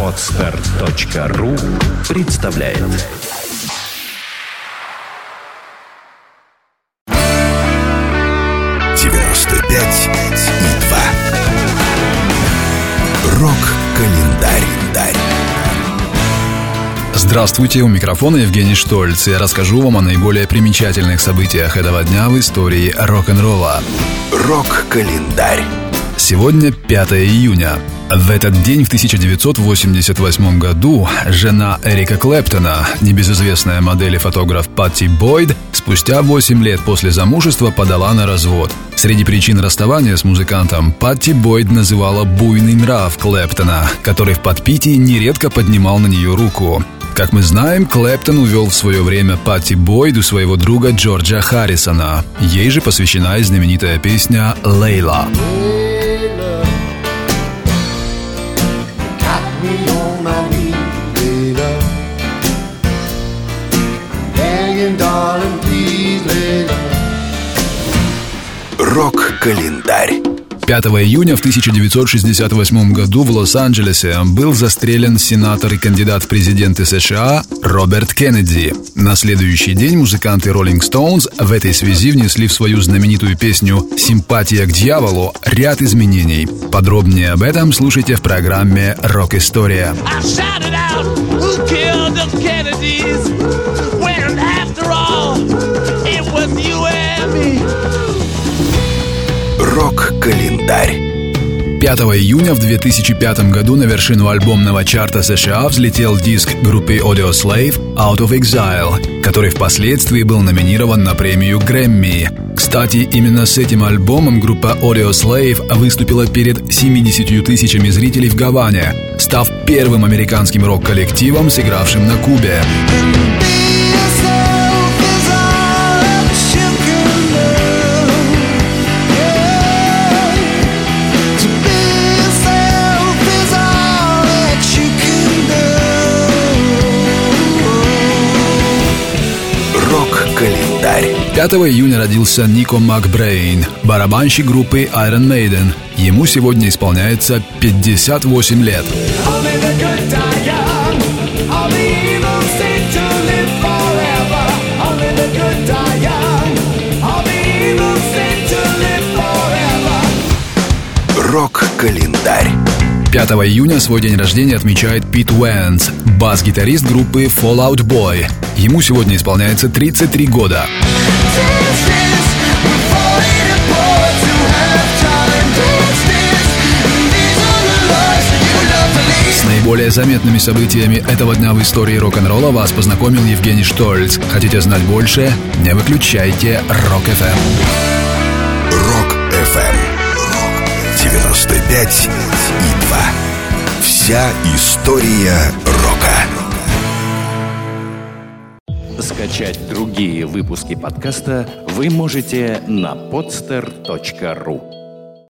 Отстар.ру представляет девяносто пять и два. Рок-календарь. Здравствуйте, у микрофона Евгений Штольц. Я расскажу вам о наиболее примечательных событиях этого дня в истории рок-н-ролла. Рок-календарь. Сегодня 5 июня. В этот день в 1988 году жена Эрика Клэптона, небезызвестная модель и фотограф Патти Бойд, спустя 8 лет после замужества подала на развод. Среди причин расставания с музыкантом Патти Бойд называла буйный нрав Клэптона, который в подпитии нередко поднимал на нее руку. Как мы знаем, Клэптон увел в свое время Патти Бойд у своего друга Джорджа Харрисона. Ей же посвящена и знаменитая песня «Лейла». got Рок-календарь. 5 июня в 1968 году в Лос-Анджелесе был застрелен сенатор и кандидат в президенты США Роберт Кеннеди. На следующий день музыканты Rolling Stones в этой связи внесли в свою знаменитую песню «Симпатия к дьяволу» ряд изменений. Подробнее об этом слушайте в программе «Рок-история». I 5 июня в 2005 году на вершину альбомного чарта США взлетел диск группы Audio Slave Out of Exile, который впоследствии был номинирован на премию Грэмми. Кстати, именно с этим альбомом группа Audio Slave выступила перед 70 тысячами зрителей в Гаване, став первым американским рок-коллективом, сыгравшим на Кубе. Рок-календарь. 5 июня родился Нико Макбрейн, барабанщик группы Iron Maiden. Ему сегодня исполняется 58 лет. Рок-календарь. 5 июня свой день рождения отмечает Пит Уэнс, бас-гитарист группы Fall Out Boy. Ему сегодня исполняется 33 года. Наиболее заметными событиями этого дня в истории рок-н-ролла вас познакомил Евгений Штольц. Хотите знать больше? Не выключайте. Рок-ФМ. 95 и 2. Вся история рока. Скачать другие выпуски подкаста вы можете на podster.ru